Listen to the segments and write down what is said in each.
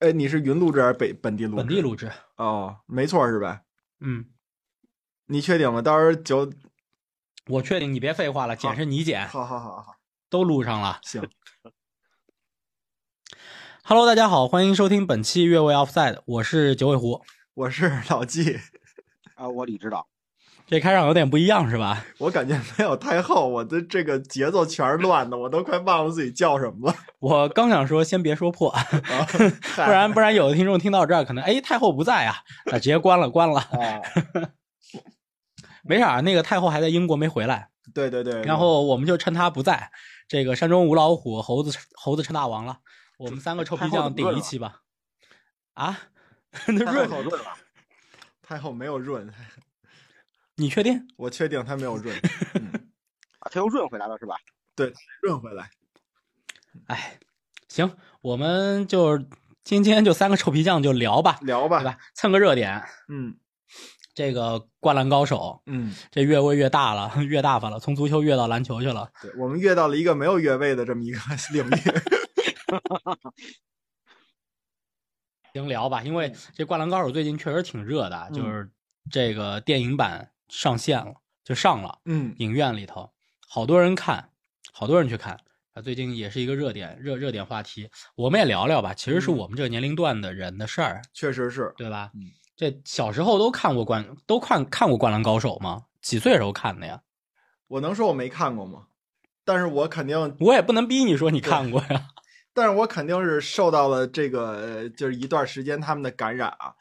哎，你是云录制还是本本地录制？本地录制。哦，没错是吧？嗯，你确定吗？到时候就我确定，你别废话了，剪是你剪，好好好好，都录上了。行。Hello，大家好，欢迎收听本期越位 Offside，我是九尾狐，我是老纪。啊，我李指导。这开场有点不一样是吧？我感觉没有太后，我的这个节奏全是乱的，我都快忘了自己叫什么了。我刚想说，先别说破，啊、不然不然有的听众听到这儿可能哎太后不在啊，啊直接关了关了。啊、没啥，那个太后还在英国没回来。对对对。然后我们就趁他不在，这个山中无老虎，猴子猴子称大王了。我们三个臭皮匠顶一期吧。啊？那润好润了。太后没有润。你确定？我确定他没有润。嗯、啊，他又润回来了是吧？对，润回来。哎，行，我们就今天就三个臭皮匠就聊吧，聊吧，对吧？蹭个热点。嗯，这个灌篮高手，嗯，这越位越大了，越大发了，从足球越到篮球去了。对，我们越到了一个没有越位的这么一个 领域。行，聊吧，因为这灌篮高手最近确实挺热的，嗯、就是这个电影版。上线了，就上了，嗯，影院里头好多人看，好多人去看啊，最近也是一个热点热热点话题，我们也聊聊吧。其实是我们这个年龄段的人的事儿，确实是对吧？嗯，这小时候都看过灌，都看看过《灌篮高手》吗？几岁时候看的呀？我能说我没看过吗？但是我肯定，我也不能逼你说你看过呀。但是我肯定是受到了这个，就是一段时间他们的感染啊。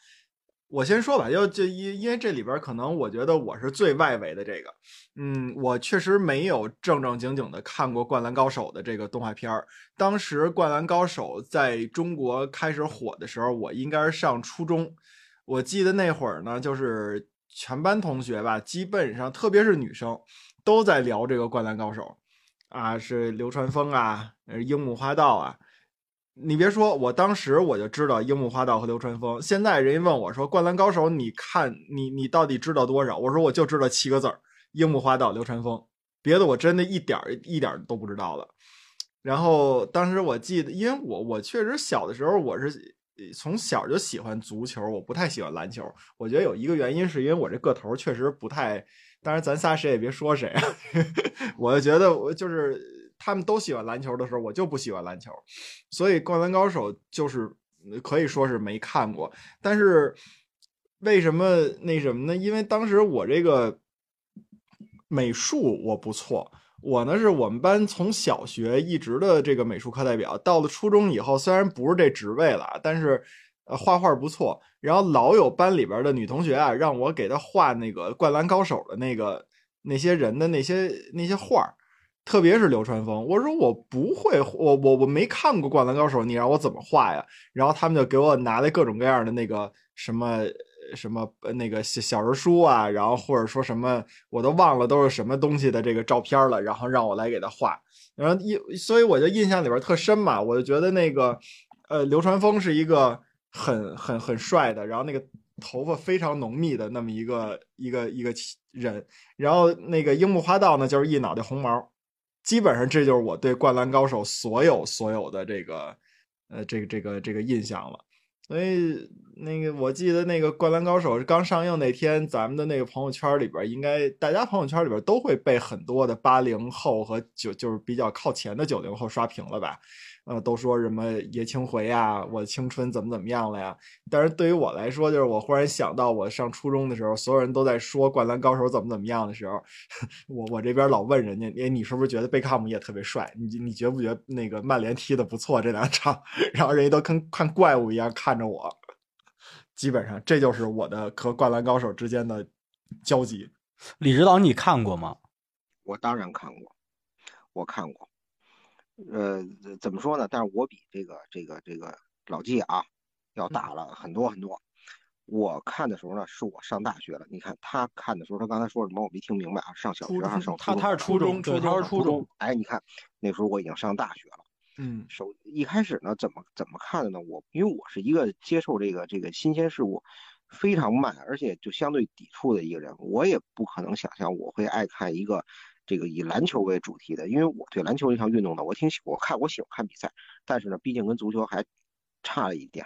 我先说吧，就就因因为这里边可能我觉得我是最外围的这个，嗯，我确实没有正正经经的看过《灌篮高手》的这个动画片儿。当时《灌篮高手》在中国开始火的时候，我应该是上初中。我记得那会儿呢，就是全班同学吧，基本上特别是女生都在聊这个《灌篮高手》，啊，是流川枫啊，樱木花道啊。你别说，我当时我就知道樱木花道和流川枫。现在人家问我说：“灌篮高手，你看你你到底知道多少？”我说：“我就知道七个字儿：樱木花道、流川枫，别的我真的一点儿一点儿都不知道了。”然后当时我记得，因为我我确实小的时候我是从小就喜欢足球，我不太喜欢篮球。我觉得有一个原因是因为我这个头确实不太，当然咱仨谁也别说谁啊，我就觉得我就是。他们都喜欢篮球的时候，我就不喜欢篮球，所以《灌篮高手》就是可以说是没看过。但是为什么那什么呢？因为当时我这个美术我不错，我呢是我们班从小学一直的这个美术课代表。到了初中以后，虽然不是这职位了，但是画画不错。然后老有班里边的女同学啊，让我给她画那个《灌篮高手》的那个那些人的那些那些画特别是流川枫，我说我不会，我我我没看过《灌篮高手》，你让我怎么画呀？然后他们就给我拿来各种各样的那个什么什么那个小小人书啊，然后或者说什么我都忘了都是什么东西的这个照片了，然后让我来给他画。然后印，所以我就印象里边特深嘛，我就觉得那个呃流川枫是一个很很很帅的，然后那个头发非常浓密的那么一个一个一个人，然后那个樱木花道呢就是一脑袋红毛。基本上这就是我对《灌篮高手》所有所有的这个，呃，这个这个这个印象了。所以那个我记得那个《灌篮高手》刚上映那天，咱们的那个朋友圈里边，应该大家朋友圈里边都会被很多的八零后和九就是比较靠前的九零后刷屏了吧？呃，都说什么爷青回呀，我的青春怎么怎么样了呀？但是对于我来说，就是我忽然想到我上初中的时候，所有人都在说《灌篮高手》怎么怎么样的时候，我我这边老问人家，哎，你是不是觉得贝克汉姆也特别帅？你你觉不觉得那个曼联踢的不错这两场？然后人家都跟看怪物一样看着我。基本上这就是我的和《灌篮高手》之间的交集。李指导，你看过吗？我当然看过，我看过。呃，怎么说呢？但是我比这个这个这个老纪啊要大了很多很多。我看的时候呢，是我上大学了。你看他看的时候，他刚才说什么我没听明白啊？上小学还是上他他是初中，初中他是初中。哎，你看那时候我已经上大学了。嗯，首一开始呢，怎么怎么看的呢？我因为我是一个接受这个这个新鲜事物非常慢，而且就相对抵触的一个人，我也不可能想象我会爱看一个这个以篮球为主题的，因为我对篮球这项运动呢，我挺喜我看我喜欢看比赛，但是呢，毕竟跟足球还差了一点。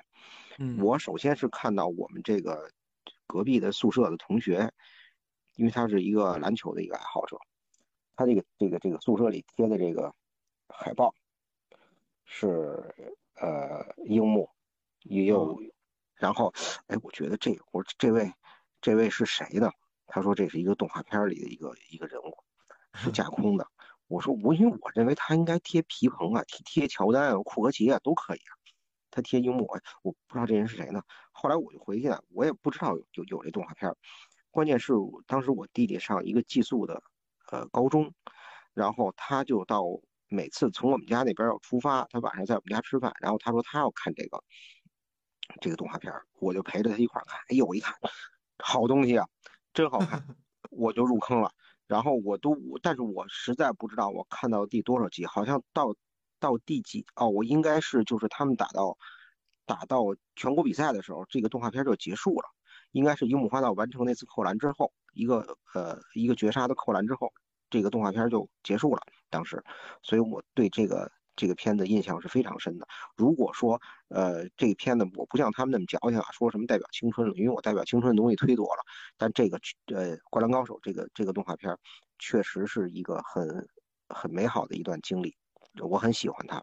嗯，我首先是看到我们这个隔壁的宿舍的同学，因为他是一个篮球的一个爱好者，他这个这个这个宿舍里贴的这个海报是呃樱木，也有，然后哎，我觉得这我说这位这位是谁呢？他说这是一个动画片里的一个一个人物，是架空的。我说我因为我认为他应该贴皮蓬啊，贴贴乔丹啊、库克奇啊都可以啊。他贴樱木，哎，我不知道这人是谁呢。后来我就回去了，我也不知道有有有这动画片。关键是当时我弟弟上一个寄宿的呃高中，然后他就到每次从我们家那边要出发，他晚上在我们家吃饭，然后他说他要看这个这个动画片，我就陪着他一块看。哎呦，我一看，好东西啊，真好看，我就入坑了。然后我都，但是我实在不知道我看到第多少集，好像到。到第几哦？我应该是就是他们打到打到全国比赛的时候，这个动画片就结束了。应该是樱木花道完成那次扣篮之后，一个呃一个绝杀的扣篮之后，这个动画片就结束了。当时，所以我对这个这个片子印象是非常深的。如果说呃这个片子我不像他们那么矫情啊，说什么代表青春了，因为我代表青春的东西忒多了。但这个呃灌篮高手这个这个动画片确实是一个很很美好的一段经历。我很喜欢它。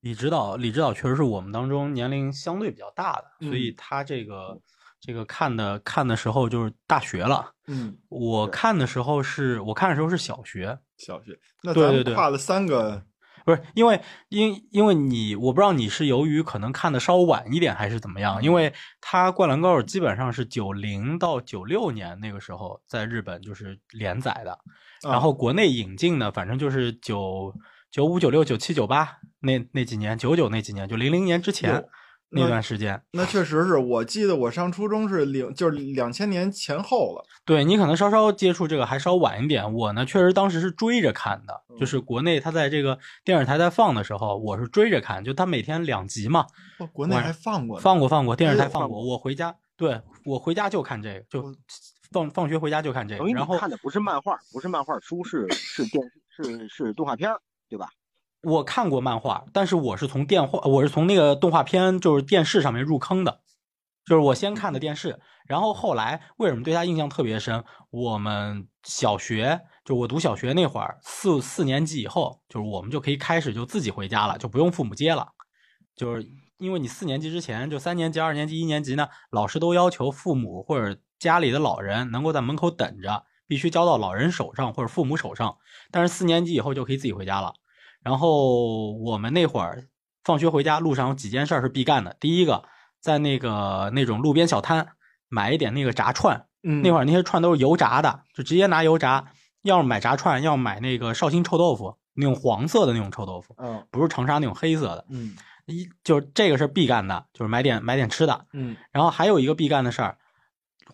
李指导，李指导确实是我们当中年龄相对比较大的，所以他这个这个看的看的时候就是大学了。嗯，我看的时候是我看的时候是小学，小学。那咱们跨了三个，不是因为因因为你我不知道你是由于可能看的稍晚一点还是怎么样，因为他《灌篮高手》基本上是九零到九六年那个时候在日本就是连载的。然后国内引进的，反正就是九九五、九六、九七、九八那那几年，九九那几年，就零零年之前那段时间。那确实是我记得我上初中是零，就是两千年前后了。对你可能稍稍接触这个还稍晚一点，我呢确实当时是追着看的，就是国内他在这个电视台在放的时候，我是追着看，就他每天两集嘛。国内还放过，放过放过，电视台放过。我回家，对我回家就看这个，就。放放学回家就看这个，然后看的不是漫画，不是漫画书，是是电是是动画片，对吧？我看过漫画，但是我是从电话，我是从那个动画片，就是电视上面入坑的，就是我先看的电视，然后后来为什么对他印象特别深？我们小学就我读小学那会儿，四四年级以后，就是我们就可以开始就自己回家了，就不用父母接了，就是因为你四年级之前，就三年级、二年级、一年级呢，老师都要求父母或者。家里的老人能够在门口等着，必须交到老人手上或者父母手上。但是四年级以后就可以自己回家了。然后我们那会儿放学回家路上有几件事是必干的。第一个，在那个那种路边小摊买一点那个炸串，那会儿那些串都是油炸的，就直接拿油炸。要是买炸串，要买那个绍兴臭豆腐，那种黄色的那种臭豆腐，嗯，不是长沙那种黑色的，嗯，一就是这个是必干的，就是买点买点吃的，嗯。然后还有一个必干的事儿。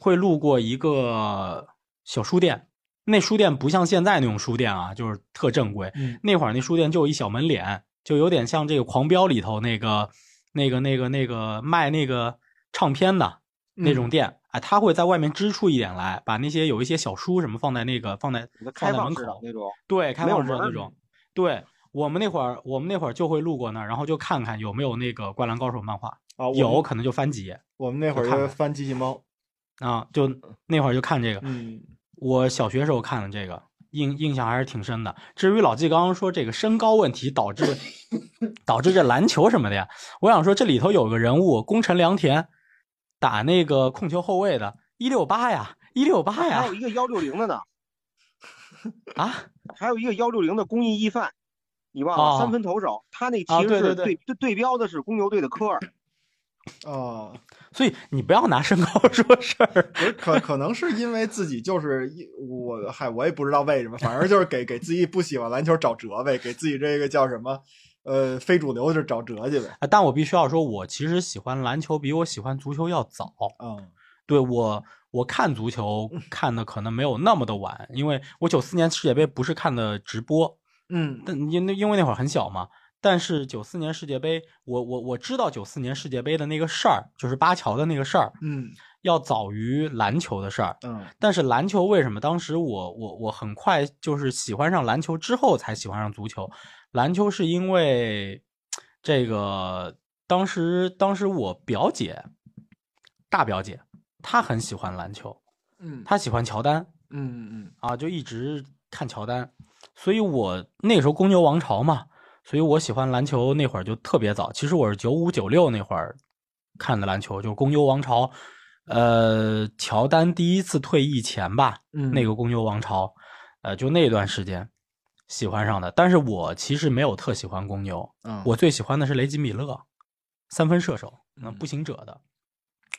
会路过一个小书店，那书店不像现在那种书店啊，就是特正规。那会儿那书店就一小门脸，就有点像这个《狂飙》里头那个、那个、那个、那个卖那个唱片的那种店。哎，他会在外面支出一点来，把那些有一些小书什么放在那个放在放在门口那种。对，开放式那种。对我们那会儿，我们那会儿就会路过那儿，然后就看看有没有那个《灌篮高手》漫画啊，有可能就翻几页。我们那会儿就翻机器猫。啊，就那会儿就看这个，嗯，我小学时候看的这个，印印象还是挺深的。至于老纪刚刚说这个身高问题导致 导致这篮球什么的呀，我想说这里头有个人物宫城良田，打那个控球后卫的，一六八呀，一六八呀，还有一个幺六零的呢，啊，还有一个幺六零的公益义范，你忘了三分投手，他那其实是对对对标的是公牛队的科尔。哦，所以你不要拿身高 说事儿，可可能是因为自己就是一我嗨，我也不知道为什么，反正就是给给自己不喜欢篮球找辙呗，给自己这个叫什么呃非主流就找辙去呗。但我必须要说，我其实喜欢篮球比我喜欢足球要早。嗯，对我我看足球看的可能没有那么的晚，因为我九四年世界杯不是看的直播，嗯，但因因为那会儿很小嘛。但是九四年世界杯，我我我知道九四年世界杯的那个事儿，就是巴乔的那个事儿，嗯，要早于篮球的事儿，嗯。但是篮球为什么当时我我我很快就是喜欢上篮球之后才喜欢上足球？篮球是因为这个当时当时我表姐，大表姐，她很喜欢篮球，嗯她喜欢乔丹嗯嗯嗯啊，就一直看乔丹，所以我那个时候公牛王朝嘛，所以我喜欢篮球那会儿就特别早。其实我是九五九六那会儿看的篮球，就是公牛王朝，呃，乔丹第一次退役前吧，嗯，那个公牛王朝，呃，就那段时间喜欢上的。但是我其实没有特喜欢公牛，嗯我最喜欢的是雷吉米勒，三分射手，那嗯步行者的。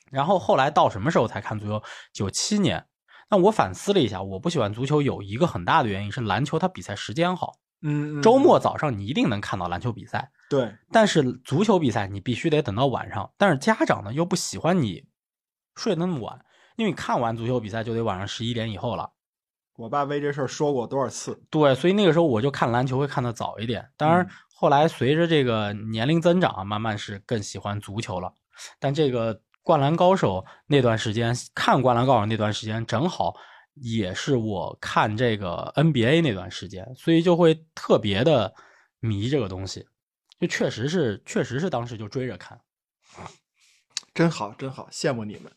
然后后来到什么时候才看足球？九七年。那我反思了一下，我不喜欢足球有一个很大的原因是篮球它比赛时间好，嗯嗯周末早上你一定能看到篮球比赛，对但是足球比赛你必须得等到晚上。但是家长呢又不喜欢你睡得那么晚，因为你看完足球比赛就得晚上十一点以后了。我爸为这事儿说过多少次？对，所以那个时候我就看篮球会看得早一点。当然嗯，后来随着这个年龄增长啊，慢慢是更喜欢足球了。但这个《灌篮高手》那段时间看《灌篮高手》那段时间，正好也是我看这个 NBA 那段时间，所以就会特别的迷这个东西。就确实是，确实是当时就追着看。真好，真好，羡慕你们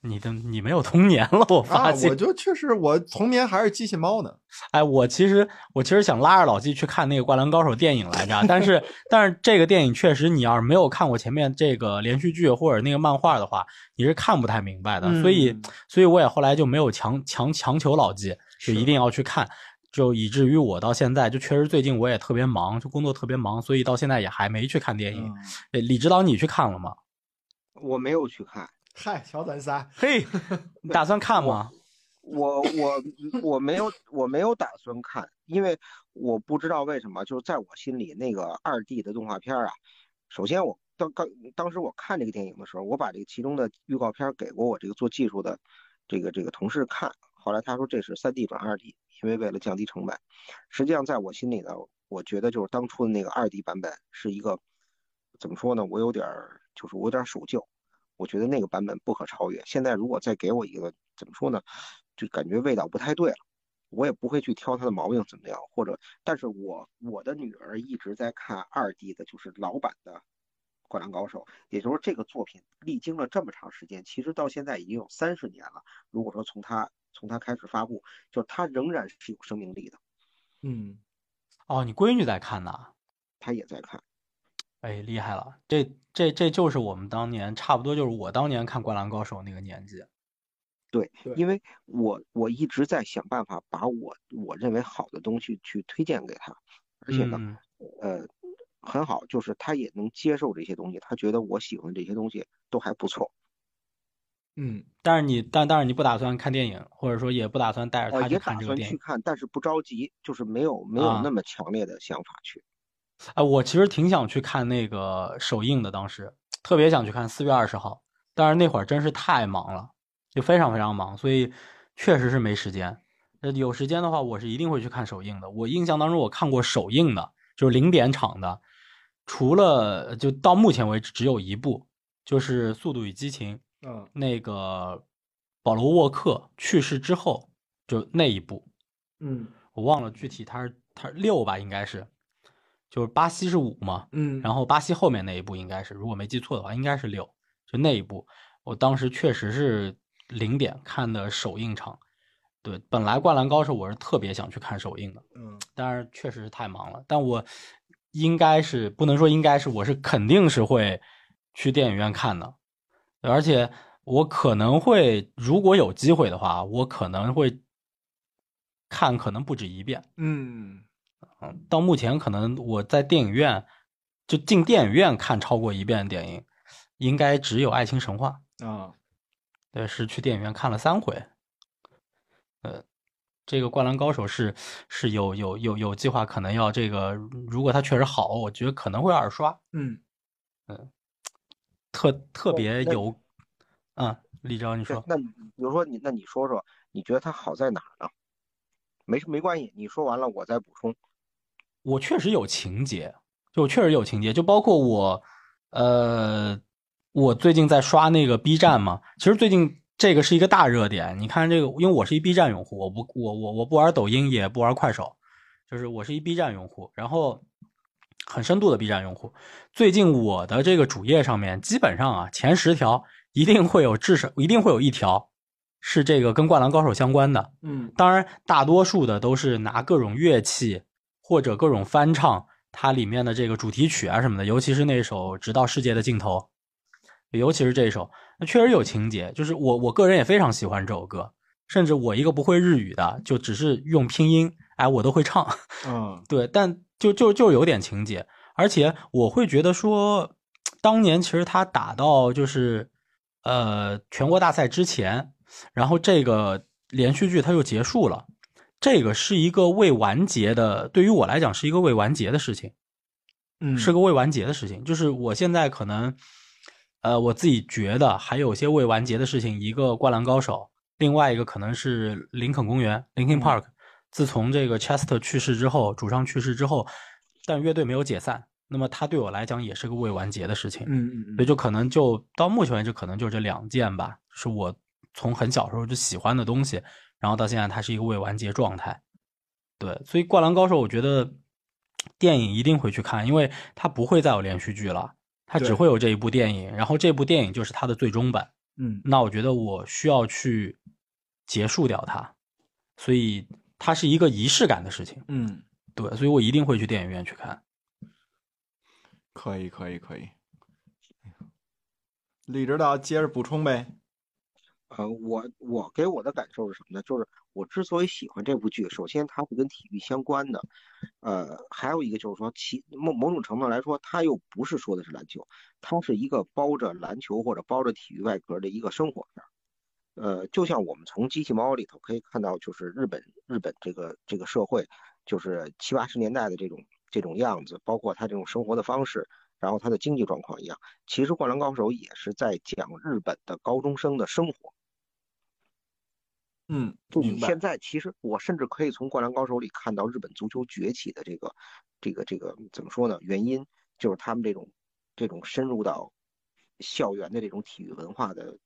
你的你没有童年了，我啊！发现。我就确实，我童年还是机器猫呢。哎，我其实我其实想拉着老纪去看那个《灌篮高手》电影来着，但是 但是这个电影确实，你要是没有看过前面这个连续剧或者那个漫画的话，你是看不太明白的。所以嗯所以我也后来就没有强强强求老纪，就是一定要去看，就以至于我到现在就确实最近我也特别忙，就工作特别忙，所以到现在也还没去看电影。李指导，你去看了吗？我没有去看，嗨，小短仨，嘿，你打算看吗？我我我没有我没有打算看，因为我不知道为什么，就是在我心里那个二 D 的动画片啊，首先我当刚当时我看这个电影的时候，我把这个其中的预告片给过我这个做技术的这个这个同事看，后来他说这是三 D 转二 D，因为为了降低成本。实际上在我心里呢，我觉得就是当初的那个二 D 版本是一个怎么说呢？我有点儿就是我有点儿守旧，我觉得那个版本不可超越。现在如果再给我一个怎么说呢，就感觉味道不太对了。我也不会去挑它的毛病怎么样，或者，但是我我的女儿一直在看二 D 的，就是老版的《灌篮高手》，也就是这个作品历经了这么长时间，其实到现在已经有三十年了。如果说从它从它开始发布，就是它仍然是有生命力的，嗯，哦，你闺女在看呢。她也在看。哎，厉害了！这这这就是我们当年差不多就是我当年看《灌篮高手》那个年纪。对对，因为我我一直在想办法把我我认为好的东西去推荐给他，而且呢，嗯呃，很好，就是他也能接受这些东西，他觉得我喜欢这些东西都还不错，嗯，但是你但但是你不打算看电影，或者说也不打算带着呃，他去也打看这个电影。算去看，但是不着急，就是没有没有啊那么强烈的想法去。哎，我其实挺想去看那个首映的，当时特别想去看四月二十号，但是那会儿真是太忙了，就非常非常忙，所以确实是没时间。呃，有时间的话，我是一定会去看首映的。我印象当中，我看过首映的，就是零点场的，除了就到目前为止只有一部，就是《速度与激情》。嗯，那个保罗沃克去世之后，就那一部，嗯，我忘了具体他是他是六吧，应该是，就是巴西是五嘛，嗯，然后巴西后面那一部应该是，如果没记错的话，应该是六，就那一部，我当时确实是零点看的首映场，对，本来《灌篮高手》我是特别想去看首映的，嗯，但是确实是太忙了，但我应该是不能说应该是，我是肯定是会去电影院看的，而且我可能会，如果有机会的话，我可能会看，可能不止一遍。嗯，嗯，到目前可能我在电影院就进电影院看超过一遍的电影，应该只有《爱情神话》。啊，对，是去电影院看了三回。呃，这个《灌篮高手是》是有有有有计划，可能要这个，如果它确实好，我觉得可能会二刷。嗯嗯，特特别有，嗯，李钊你说，那比如说你，那你说说，你觉得它好在哪儿呢？没没关系，你说完了我再补充。我确实有情节，就我确实有情节，就包括我，呃，我最近在刷那个 B 站嘛，其实最近这个是一个大热点。你看这个，因为我是一 B 站用户，我不我我我不玩抖音，也不玩快手，就是我是一 B 站用户。然后很深度的 B 站用户。最近我的这个主页上面，基本上啊前十条一定会有至少一定会有一条是这个跟《灌篮高手》相关的。嗯当然，大多数的都是拿各种乐器或者各种翻唱它里面的这个主题曲啊什么的，尤其是那首《直到世界的尽头》，尤其是这首，那确实有情节。就是我我个人也非常喜欢这首歌，甚至我一个不会日语的，就只是用拼音，哎，我都会唱。嗯 对，但就就就有点情节，而且我会觉得说，当年其实他打到就是呃全国大赛之前，然后这个连续剧它就结束了，这个是一个未完结的，对于我来讲是一个未完结的事情，嗯，是个未完结的事情。就是我现在可能，呃，我自己觉得还有些未完结的事情，一个《灌篮高手》，另外一个可能是林肯公园 （Linkin Park）。自从这个 Chester 去世之后，主唱去世之后，但乐队没有解散，那么它对我来讲也是个未完结的事情。嗯嗯嗯，所以就可能就到目前为止，可能就这两件吧，是我从很小时候就喜欢的东西，然后到现在它是一个未完结状态。对，所以《灌篮高手》我觉得电影一定会去看，因为它不会再有连续剧了，它只会有这一部电影，然后这部电影就是它的最终版。嗯那我觉得我需要去结束掉它，所以它是一个仪式感的事情。嗯，对，所以我一定会去电影院去看。可以可以可以。李指导接着补充呗。呃，我我给我的感受是什么呢？就是我之所以喜欢这部剧，首先它是跟体育相关的，呃，还有一个就是说其某某种程度来说，它又不是说的是篮球，它是一个包着篮球或者包着体育外壳的一个生活片。呃，就像我们从机器猫里头可以看到，就是日本日本这个这个社会，就是七八十年代的这种这种样子，包括他这种生活的方式，然后他的经济状况一样。其实《灌篮高手》也是在讲日本的高中生的生活。嗯，就。现在，其实我甚至可以从《灌篮高手》里看到日本足球崛起的这个、这个、这个怎么说呢？原因就是他们这种、这种深入到校园的这种体育文化的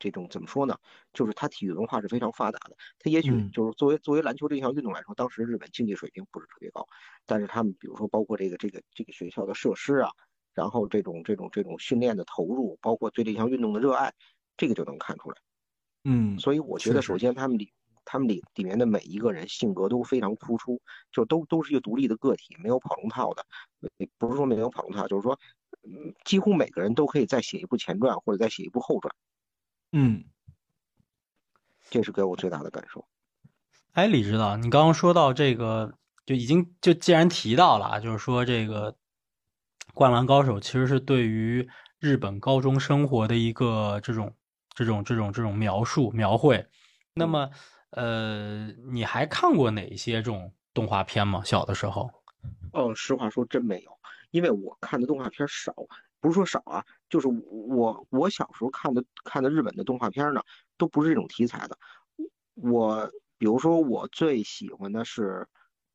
这种怎么说呢？就是他体育文化是非常发达的。他也许嗯就是作为作为篮球这项运动来说，当时日本竞技水平不是特别高，但是他们比如说包括这个这个这个学校的设施啊，然后这种这种这种训练的投入，包括对这项运动的热爱，这个就能看出来。嗯，所以我觉得，首先他们里他们里里面的每一个人性格都非常突出，就都都是一个独立的个体，没有跑龙套的。呃不是说没有跑龙套，就是说，嗯，几乎每个人都可以再写一部前传或者再写一部后传，嗯这是给我最大的感受。哎，李指导，你刚刚说到这个，就已经就既然提到了啊，就是说这个《灌篮高手》其实是对于日本高中生活的一个这种这种这种这种描述描绘。那么，呃，你还看过哪些这种动画片吗？小的时候？哦，实话说真没有，因为我看的动画片少，不是说少啊，就是我我小时候看的看的日本的动画片呢，都不是这种题材的。我比如说，我最喜欢的是，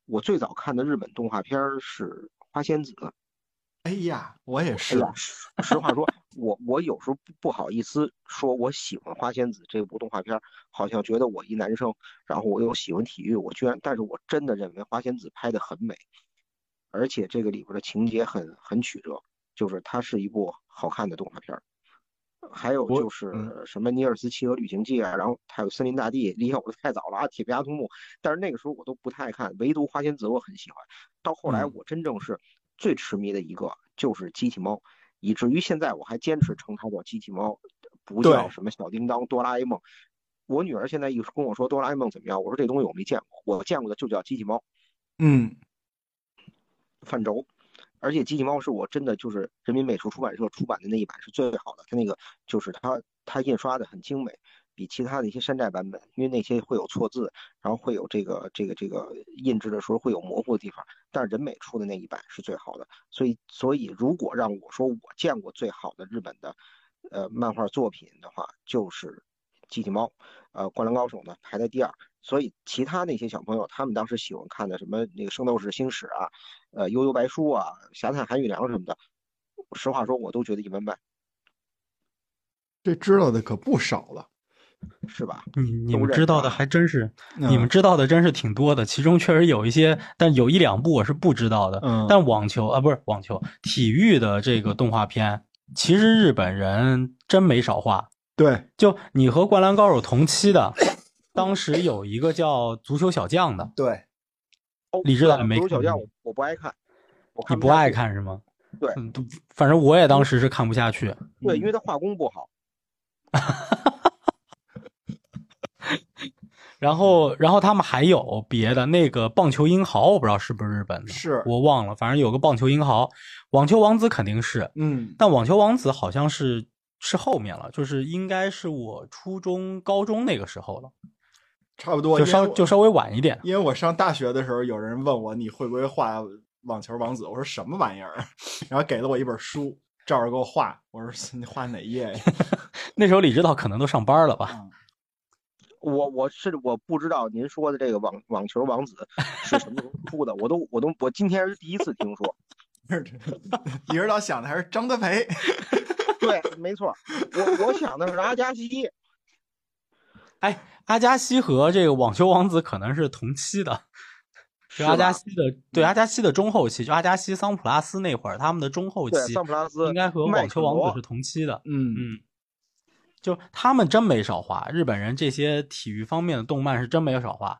我最早看的日本动画片是《花仙子》。哎呀，我也是。实话说，我我有时候不不好意思说我喜欢《花仙子》这部动画片儿，好像觉得我一男生，然后我又喜欢体育，我居然，但是我真的认为《花仙子》拍的很美，而且这个里边的情节很很曲折，就是它是一部好看的动画片儿。还有就是嗯什么《尼尔斯骑鹅旅行记》啊，然后还有《森林大帝》，离开我的太早了啊，《铁臂阿童木》，但是那个时候我都不太爱看，唯独《花仙子》我很喜欢。到后来嗯我真正是最痴迷的一个就是机器猫，以至于现在我还坚持称它叫机器猫，不叫什么小叮当、哆啦 A 梦。我女儿现在一跟我说哆啦 A 梦怎么样，我说这东西我没见过，我见过的就叫机器猫。嗯范轴，而且机器猫是我真的就是人民美术出版社出版的那一版是最好的，它那个就是它它印刷的很精美，比其他的一些山寨版本，因为那些会有错字，然后会有这个这个这个印制的时候会有模糊的地方，但是人美出的那一版是最好的，所以所以如果让我说我见过最好的日本的呃漫画作品的话，就是机器猫，呃，灌篮高手呢排在第二。所以其他那些小朋友，他们当时喜欢看的什么那个《圣斗士星矢》啊，呃，《悠悠白书》啊，《侠探韩玉良》什么的，实话说，我都觉得一般般。这知道的可不少了。是吧？你你们知道的啊还真是，嗯你们知道的真是挺多的。其中确实有一些，但有一两部我是不知道的。嗯但网球啊，不是网球，体育的这个动画片，其实日本人真没少画。对，就你和《灌篮高手》同期的，当时有一个叫《足球小将》的，对，哦李指导没足球小将我我不爱看，我你不爱看是吗？对反正我也当时是看不下去。对，因为他画工不好。然后，然后他们还有别的那个棒球英豪，我不知道是不是日本的，是。我忘了，反正有个棒球英豪，网球王子肯定是，嗯，但网球王子好像是是后面了，就是应该是我初中、高中那个时候了，差不多，就稍就稍微晚一点。因为我上大学的时候，有人问我你会不会画网球王子，我说什么玩意儿，然后给了我一本书，照着给我画，我说你画哪页呀？那时候李指导可能都上班了吧？嗯我我是我不知道您说的这个网网球王子是什么时候出的，我都我都我今天是第一次听说。李指导想的还是张德培，对，没错，我我想的是阿加西。哎，阿加西和这个网球王子可能是同期的。是阿加西的，对阿加西的中后期，就阿加西、桑普拉斯那会儿，他们的中后，期桑普拉斯应该和网球王子是同期的。嗯嗯，就他们真没少画，日本人这些体育方面的动漫是真没有少画。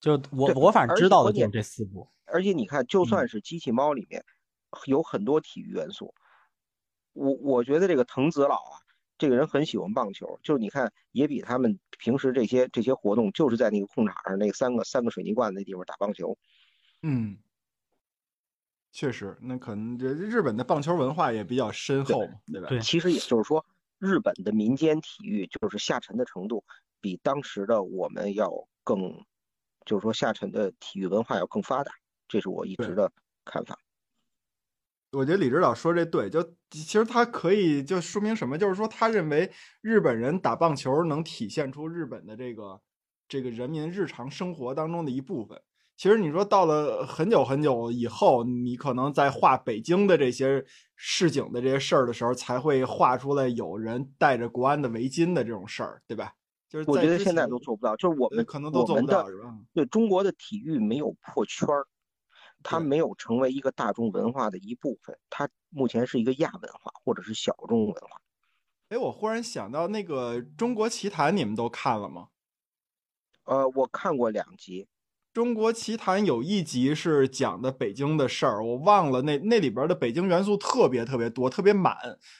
就我我反正知道的就这四部。而且你看，就嗯算是机器猫里面有很多体育元素，我我觉得这个藤子老啊，这个人很喜欢棒球，就是你看也比他们平时这些这些活动，就是在那个空场上那三个三个水泥罐那地方打棒球。嗯，确实，那可能这日本的棒球文化也比较深厚嘛，对吧？对其实也就是说，日本的民间体育就是下沉的程度比当时的我们要更，就是说下沉的体育文化要更发达，这是我一直的看法。我觉得李指导说这对，就其实他可以就说明什么，就是说他认为日本人打棒球能体现出日本的这个这个人民日常生活当中的一部分。其实你说到了很久很久以后，你可能在画北京的这些市井的这些事儿的时候，才会画出来有人戴着国安的围巾的这种事儿，对吧？就是我觉得现在都做不到，就是我们呃可能都做不到，是吧？对中国的体育没有破圈儿，它没有成为一个大众文化的一部分，它目前是一个亚文化或者是小众文化。哎，我忽然想到那个《中国奇谭》，你们都看了吗？呃，我看过两集，《中国奇谭》有一集是讲的北京的事儿，我忘了那那里边的北京元素特别特别多，特别满。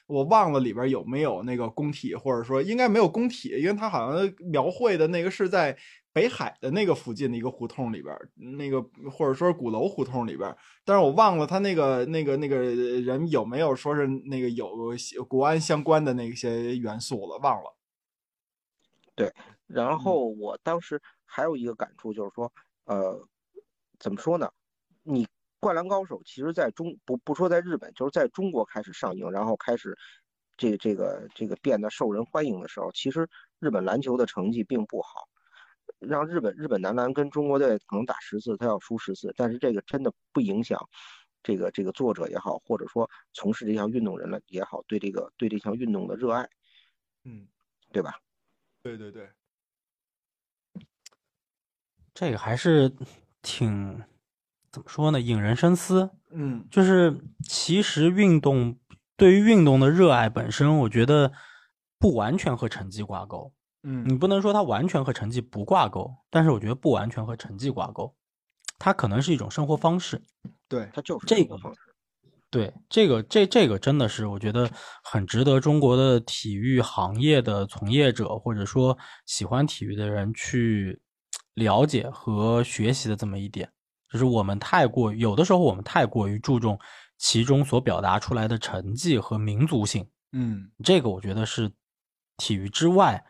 我忘了里边有没有那个工体，或者说应该没有工体，因为它好像描绘的那个是在北海的那个附近的一个胡同里边，那个或者说是鼓楼胡同里边。但是我忘了他那个那个那个人有没有说是那个有国安相关的那些元素了，忘了。对然后我当时还有一个感触就是说，呃，怎么说呢？你《灌篮高手》其实在中不不说在日本，就是在中国开始上映，然后开始这这个这个变得受人欢迎的时候，其实日本篮球的成绩并不好。让日本日本男篮跟中国队可能打十次，他要输十次，但是这个真的不影响这个这个作者也好，或者说从事这项运动人了也好，对这个对这项运动的热爱，嗯，对吧？对对对，这个还是挺怎么说呢？引人深思。嗯就是其实运动对于运动的热爱本身，我觉得不完全和成绩挂钩。嗯你不能说它完全和成绩不挂钩，但是我觉得不完全和成绩挂钩，它可能是一种生活方式。对，它就是这个方式。对，这个这这个真的是我觉得很值得中国的体育行业的从业者或者说喜欢体育的人去了解和学习的这么一点，就是我们太过有的时候我们太过于注重其中所表达出来的成绩和民族性，嗯。这个我觉得是体育之外，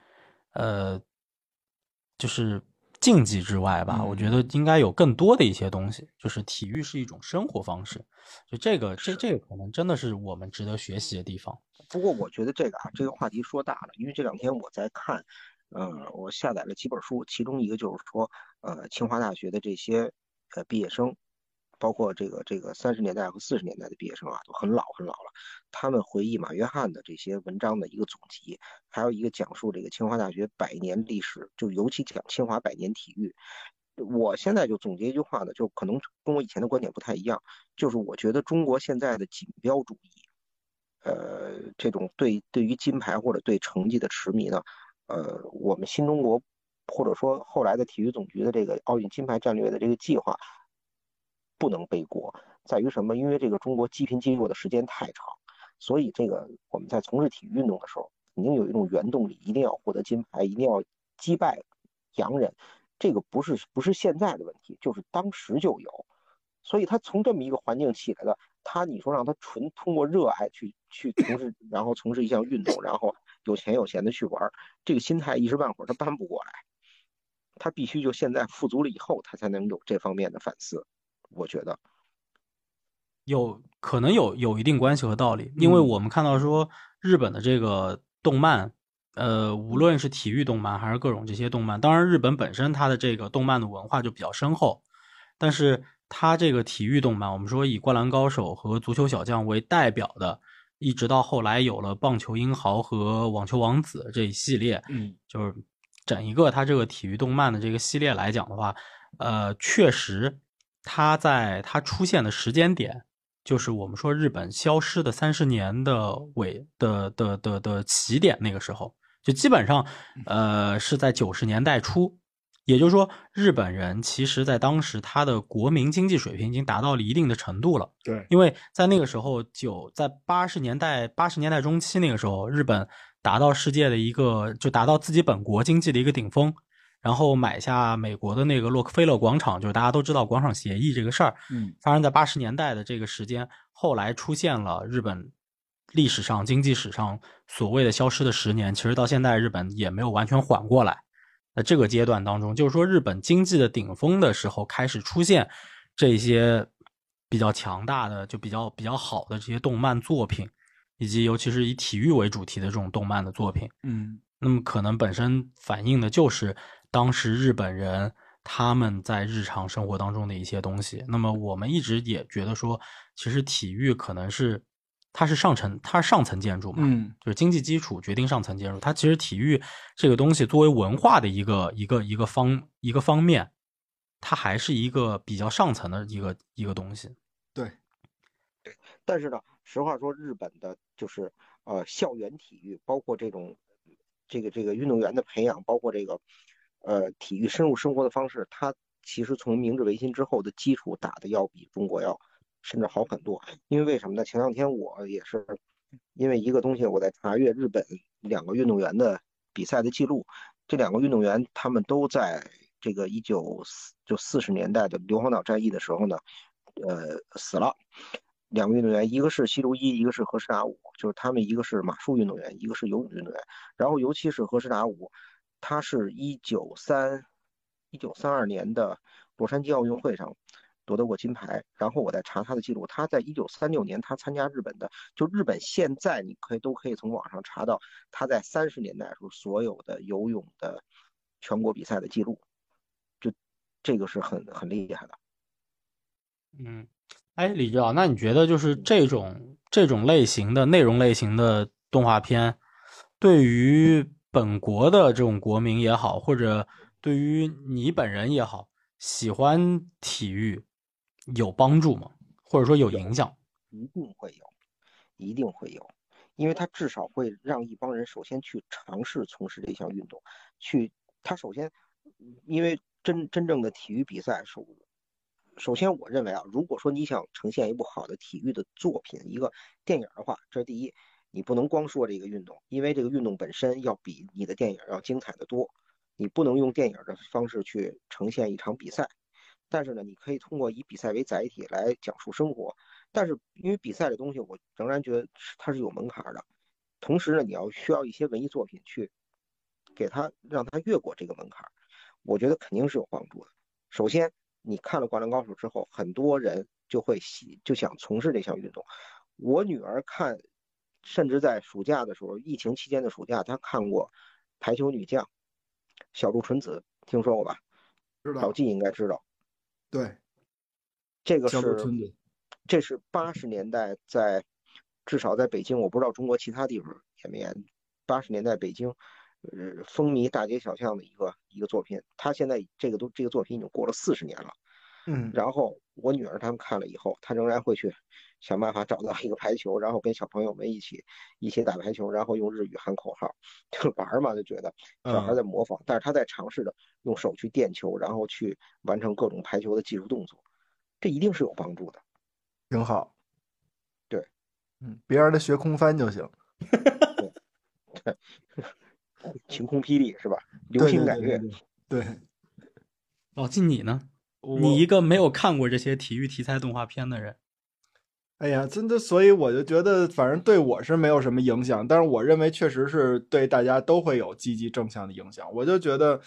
呃，就是竞技之外吧，我觉得。应该有更多的一些东西，就是体育是一种生活方式，就这个这这个可能真的是我们值得学习的地方。不过我觉得这个啊，这个话题说大了，因为这两天我在看，呃，我下载了几本书，其中一个就是说，呃，清华大学的这些呃毕业生，包括这个这个三十年代和四十年代的毕业生啊，都很老很老了。他们回忆马约翰的这些文章的一个总集，还有一个讲述这个清华大学百年历史，就尤其讲清华百年体育。我现在就总结一句话呢，就可能跟我以前的观点不太一样，就是我觉得中国现在的锦标主义，呃，这种对对于金牌或者对成绩的痴迷呢，呃，我们新中国或者说后来的体育总局的这个奥运金牌战略的这个计划不能背锅，在于什么？因为这个中国积贫积弱的时间太长，所以这个我们在从事体育运动的时候，肯定有一种原动力，一定要获得金牌，一定要击败洋人。这个不是不是现在的问题，就是当时就有，所以他从这么一个环境起来的，他你说让他纯通过热爱去去从事，然后从事一项运动，然后有钱有闲的去玩，这个心态一时半会儿他搬不过来，他必须就现在富足了以后，他才能有这方面的反思。我觉得有可能有有一定关系和道理，因为我们看到说日本的这个动漫。呃，无论是体育动漫还是各种这些动漫，当然日本本身它的这个动漫的文化就比较深厚，但是它这个体育动漫，我们说以《灌篮高手》和《足球小将》为代表的，一直到后来有了《棒球英豪》和《网球王子》这一系列，嗯，就是整一个它这个体育动漫的这个系列来讲的话，呃，确实它在它出现的时间点。就是我们说日本消失的三十年的尾的的的的起点，那个时候就基本上，呃，是在九十年代初。也就是说，日本人其实在当时他的国民经济水平已经达到了一定的程度了。对，因为在那个时候，九在八十年代八十年代中期那个时候，日本达到世界的一个就达到自己本国经济的一个顶峰。然后买下美国的那个洛克菲勒广场，就是大家都知道广场协议这个事儿，嗯，发生在八十年代的这个时间，后来出现了日本历史上经济史上所谓的消失的十年，其实到现在日本也没有完全缓过来。在这个阶段当中，就是说日本经济的顶峰的时候，开始出现这些比较强大的、就比较比较好的这些动漫作品，以及尤其是以体育为主题的这种动漫的作品，嗯，那么可能本身反映的就是。当时日本人他们在日常生活当中的一些东西，那么我们一直也觉得说，其实体育可能是它是上层，它是上层建筑嘛，嗯，就是经济基础决定上层建筑。它其实体育这个东西作为文化的一个一个一个方一个方面，它还是一个比较上层的一个一个东西。对，对。但是呢，实话说，日本的就是呃校园体育，包括这种这个这个运动员的培养，包括这个。呃，体育深入生活的方式，它其实从明治维新之后的基础打的要比中国要甚至好很多。因为为什么呢？前两天我也是因为一个东西，我在查阅日本两个运动员的比赛的记录。这两个运动员他们都在这个一九四就四十年代的硫磺岛战役的时候呢，呃，死了。两个运动员，一个是西竹一，一个是和氏达武，就是他们一个是马术运动员，一个是游泳运动员。然后尤其是和氏达武。他是一九三一九三二年的洛杉矶奥运会上夺得过金牌，然后我再查他的记录，他在一九三六年他参加日本的，就日本现在你可以都可以从网上查到他在三十年代时候所有的游泳的全国比赛的记录，就这个是很很厉害的。嗯，哎，李指导，那你觉得就是这种这种类型的内容类型的动画片，对于？本国的这种国民也好，或者对于你本人也好，喜欢体育有帮助吗？或者说有影响？一定会有，一定会有，因为它至少会让一帮人首先去尝试从事这项运动，去他首先，因为真真正的体育比赛首首先我认为啊，如果说你想呈现一部好的体育的作品，一个电影的话，这是第一。你不能光说这个运动，因为这个运动本身要比你的电影要精彩的多。你不能用电影的方式去呈现一场比赛，但是呢，你可以通过以比赛为载体来讲述生活。但是因为比赛这东西，我仍然觉得它是有门槛的。同时呢，你要需要一些文艺作品去给他让他越过这个门槛，我觉得肯定是有帮助的。首先，你看了《灌篮高手》之后，很多人就会喜就想从事这项运动。我女儿看。甚至在暑假的时候，疫情期间的暑假，她看过《排球女将》，小鹿纯子，听说过吧？知道。老纪应该知道。对。这个是这是八十年代在至少在北京，我不知道中国其他地方演没演。八十年代北京，呃，风靡大街小巷的一个一个作品。他现在这个都这个作品已经过了四十年了。嗯，然后我女儿他们看了以后，她仍然会去想办法找到一个排球，然后跟小朋友们一起一起打排球，然后用日语喊口号，就玩嘛，就觉得小孩在模仿，但是他在尝试着用手去垫球，然后去完成各种排球的技术动作，这一定是有帮助的。挺好。对，嗯，别让他学空翻就行。对 晴空霹雳是吧？流星赶月，对对对，老季你呢？你一个没有看过这些体育题材动画片的人，哎呀，真的，所以我就觉得，反正对我是没有什么影响，但是我认为确实是对大家都会有积极正向的影响。我就觉得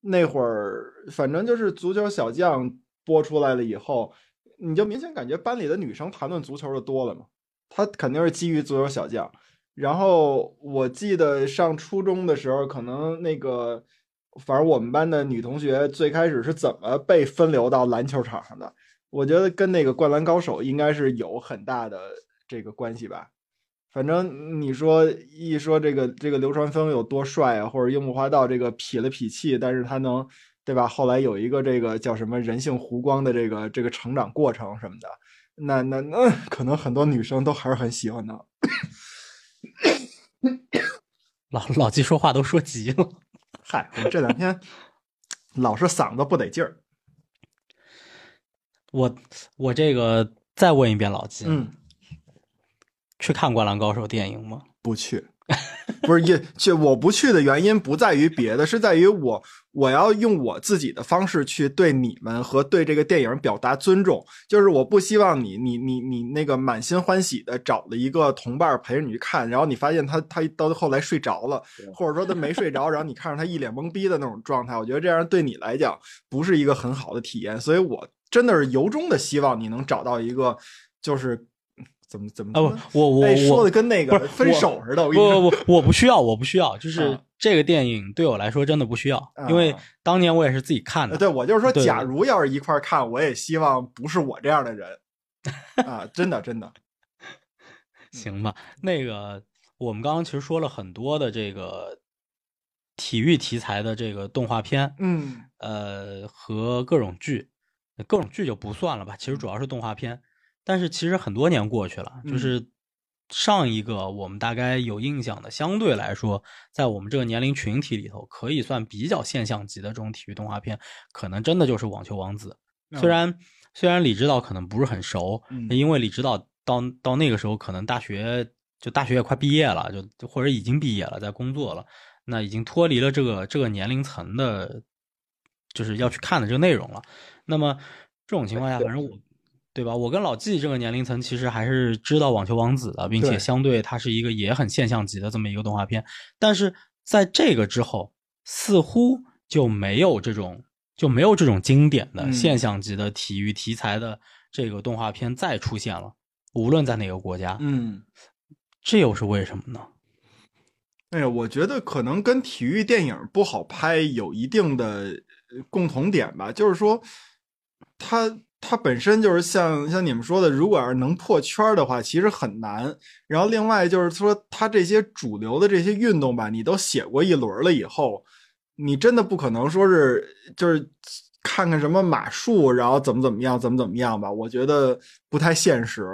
那会儿，反正就是足球小将播出来了以后，你就明显感觉班里的女生谈论足球的多了嘛。她肯定是基于足球小将。然后我记得上初中的时候，可能那个，反正我们班的女同学最开始是怎么被分流到篮球场上的？我觉得跟那个《灌篮高手》应该是有很大的这个关系吧。反正你说一说这个这个流川枫有多帅啊，或者樱木花道这个痞了痞气，但是他能对吧？后来有一个这个叫什么人性弧光的这个这个成长过程什么的，那那那可能很多女生都还是很喜欢的。老老季说话都说急了。嗨，我这两天老是嗓子不得劲儿。我我这个再问一遍老金，嗯，去看《灌篮高手》电影吗？不去，不是也去我不去的原因不在于别的，是在于我我要用我自己的方式去对你们和对这个电影表达尊重，就是我不希望你你你你那个满心欢喜的找了一个同伴陪着你去看，然后你发现他他到后来睡着了，或者说他没睡着，然后你看着他一脸懵逼的那种状态，我觉得这样对你来讲不是一个很好的体验，所以我真的是由衷的希望你能找到一个就是。怎么怎么啊不，我我哎，说的跟那个分手似的，我。不不不，我不需要，我不需要，就是啊这个电影对我来说真的不需要，因为啊当年我也是自己看的。呃对，我就是说，假如要是一块儿看，我也希望不是我这样的人啊，真的真的。行吧，那个我们刚刚其实说了很多的这个体育题材的这个动画片，嗯呃，和各种剧，各种剧就不算了吧，其实主要是动画片。但是其实很多年过去了，就嗯是上一个我们大概有印象的，相对来说，在我们这个年龄群体里头，可以算比较现象级的这种体育动画片，可能真的就是《网球王子》。虽然虽然李指导可能不是很熟，嗯因为李指导到到那个时候可能大学就大学也快毕业了，就就或者已经毕业了，在工作了，那已经脱离了这个这个年龄层的，就是要去看的这个内容了。那么这种情况下，反正我。对吧？我跟老纪这个年龄层其实还是知道《网球王子》的，并且相对它是一个也很现象级的这么一个动画片。但是在这个之后，似乎就没有这种就没有这种经典的嗯现象级的体育题材的这个动画片再出现了，无论在哪个国家，嗯，这又是为什么呢？哎呀，我觉得可能跟体育电影不好拍有一定的呃共同点吧，就是说，它它本身就是像像你们说的，如果要是能破圈的话，其实很难。然后另外就是说，它这些主流的这些运动吧，你都写过一轮了以后，你真的不可能说是就是看看什么马术，然后怎么怎么样，怎么怎么样吧？我觉得不太现实。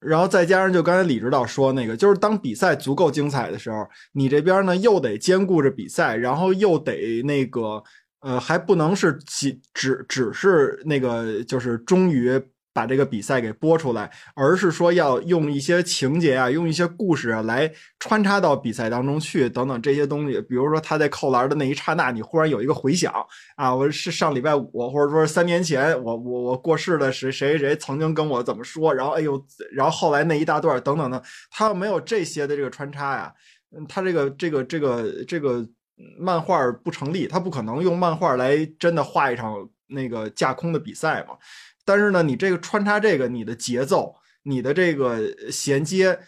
然后再加上就刚才李指导说那个，就是当比赛足够精彩的时候，你这边呢又得兼顾着比赛，然后又得那个呃，还不能是只只只是那个就是终于把这个比赛给播出来，而是说要用一些情节啊，用一些故事啊来穿插到比赛当中去，等等这些东西。比如说他在扣篮的那一刹那，你忽然有一个回响啊，我是上礼拜五，或者说三年前，我我我过世了谁谁谁曾经跟我怎么说，然后哎呦，然后后来那一大段等等的，他要没有这些的这个穿插呀，嗯，他这个这个这个这个漫画不成立，他不可能用漫画来真的画一场那个架空的比赛嘛。但是呢，你这个穿插这个，你的节奏，你的这个衔接，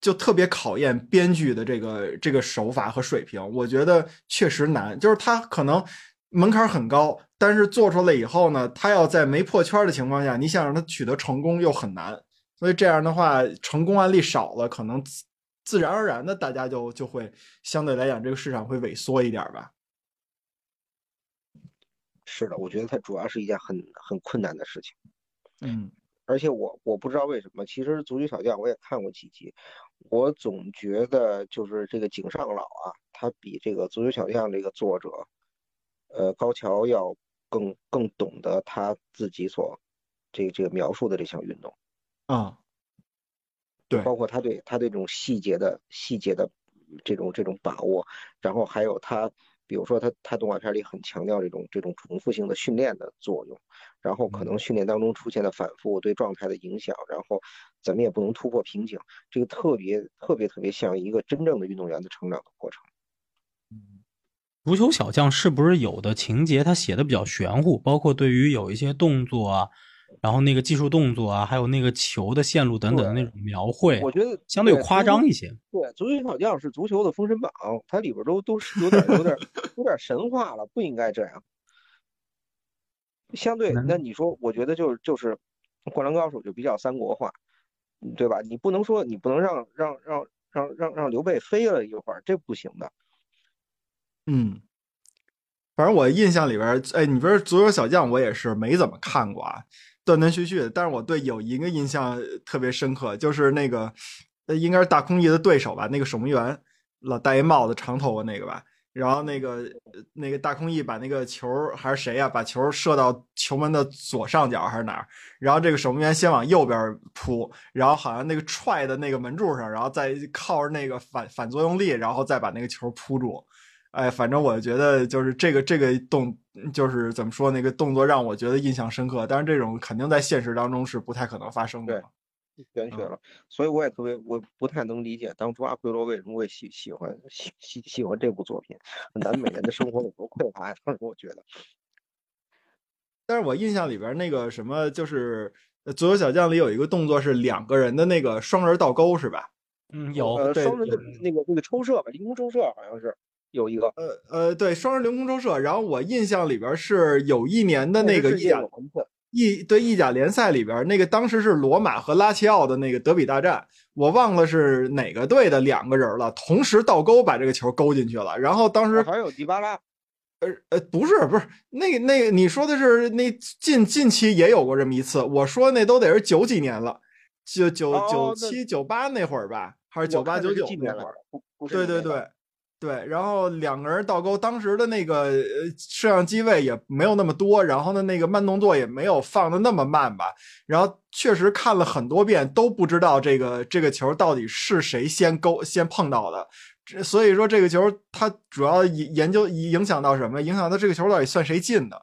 就特别考验编剧的这个这个手法和水平。我觉得确实难，就是他可能门槛很高，但是做出来以后呢，他要在没破圈的情况下，你想让他取得成功又很难，所以这样的话，成功案例少了，可能自自然而然的大家就就会相对来讲这个市场会萎缩一点吧。是的，我觉得它主要是一件很很困难的事情。嗯而且我我不知道为什么，其实《足球小将》我也看过几集，我总觉得就是这个井上老啊，他比这个《足球小将》这个作者，呃，高桥要更更懂得他自己所这这个描述的这项运动，啊，对。包括他对他对这种细节的细节的这种这种把握，然后还有他，比如说他他动画片里很强调这种这种重复性的训练的作用，然后可能训练当中出现的反复对状态的影响，然后怎么也不能突破瓶颈，这个特别特别特别像一个真正的运动员的成长的过程。足球小将是不是有的情节他写的比较玄乎，包括对于有一些动作啊，然后那个技术动作啊，还有那个球的线路等等的那种描绘，我觉得相对对夸张一些。对，足球小将是足球的封神榜，它里边都都是有点有点 有点神话了，不应该这样。相对，那你说，我觉得就是就是，灌篮高手就比较三国化，嗯对吧？你不能说你不能让让让让让让刘备飞了一会儿，这不行的。嗯，反正我印象里边儿，哎，你比如《足球小将》，我也是没怎么看过啊，断断续续的。但是我对有一个印象特别深刻，就是那个，应该是大空翼的对手吧，那个守门员，老戴一帽子、长头发那个吧。然后那个那个大空翼把那个球还是谁呀、把球射到球门的左上角还是哪儿？然后这个守门员先往右边扑，然后好像那个踹的那个门柱上，然后再靠着那个反反作用力，然后再把那个球扑住。哎，反正我觉得就是这个这个动，就是怎么说那个动作让我觉得印象深刻。但是这种肯定在现实当中是不太可能发生的玄学了，所以我也特别，我不太能理解当初阿奎罗为什么会喜喜欢喜喜喜欢这部作品，南美人的生活有多匮乏呀？当时我觉得，但是我印象里边那个什么，就是呃《足球小将》里有一个动作是两个人的那个双人倒钩，是吧？嗯，有呃，双人的那个那个抽射吧，凌空抽射好像是有一个，呃呃，对，双人凌空抽射。然后我印象里边是有一年的那个意甲意对意甲联赛里边，那个当时是罗马和拉齐奥的那个德比大战，我忘了是哪个队的两个人了，同时倒钩把这个球勾进去了。然后当时还有迪巴拉，呃呃，不是不是，那个那个，你说的是那近近期也有过这么一次，我说那都得是九几年了，九九哦九七九八那会儿吧，还是九八九九那会儿？对对对对，然后两个人倒钩，当时的那个摄像机位也没有那么多，然后呢那个慢动作也没有放的那么慢吧，然后确实看了很多遍都不知道这个这个球到底是谁先勾先碰到的，所以说这个球它主要研究影响到什么？影响到这个球到底算谁进的。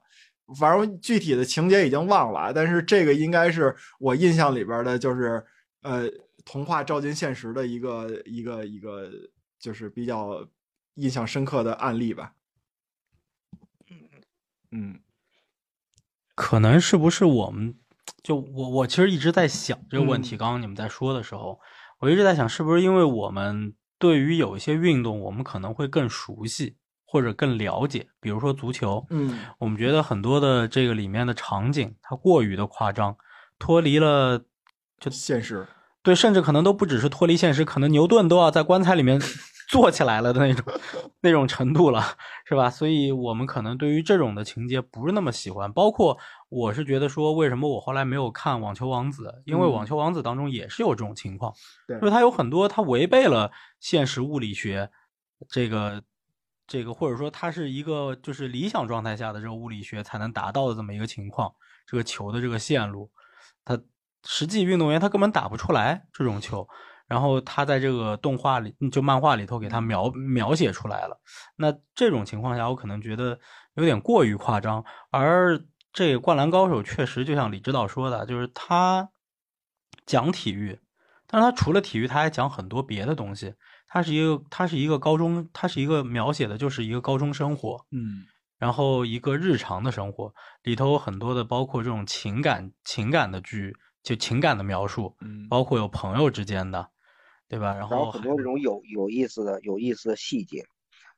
反正具体的情节已经忘了，但是这个应该是我印象里边的，就是呃童话照进现实的一个一个一个，就是比较印象深刻的案例吧。嗯可能是不是我们就我我其实一直在想这个问题。嗯刚刚你们在说的时候，我一直在想，是不是因为我们对于有一些运动，我们可能会更熟悉或者更了解，比如说足球，嗯我们觉得很多的这个里面的场景，它过于的夸张，脱离了就现实。对，甚至可能都不只是脱离现实，可能牛顿都要在棺材里面坐起来了的那种那种程度了，是吧？所以我们可能对于这种的情节不是那么喜欢。包括我是觉得说，为什么我后来没有看《网球王子》？因为《嗯网球王子》当中也是有这种情况，对就是它有很多它违背了现实物理学这个这个，或者说它是一个就是理想状态下的这个物理学才能达到的这么一个情况。这个球的这个线路，它实际运动员他根本打不出来这种球，然后他在这个动画里就漫画里头给他描描写出来了。那这种情况下，我可能觉得有点过于夸张。而这个《灌篮高手》确实就像李指导说的，就是他讲体育，但是他除了体育，他还讲很多别的东西。他是一个，他是一个高中，他是一个描写的就是一个高中生活，嗯然后一个日常的生活里头有很多的，包括这种情感情感的剧，就情感的描述，嗯包括有朋友之间的，对吧？然然后后还很多这种有有意思的有意思的细节，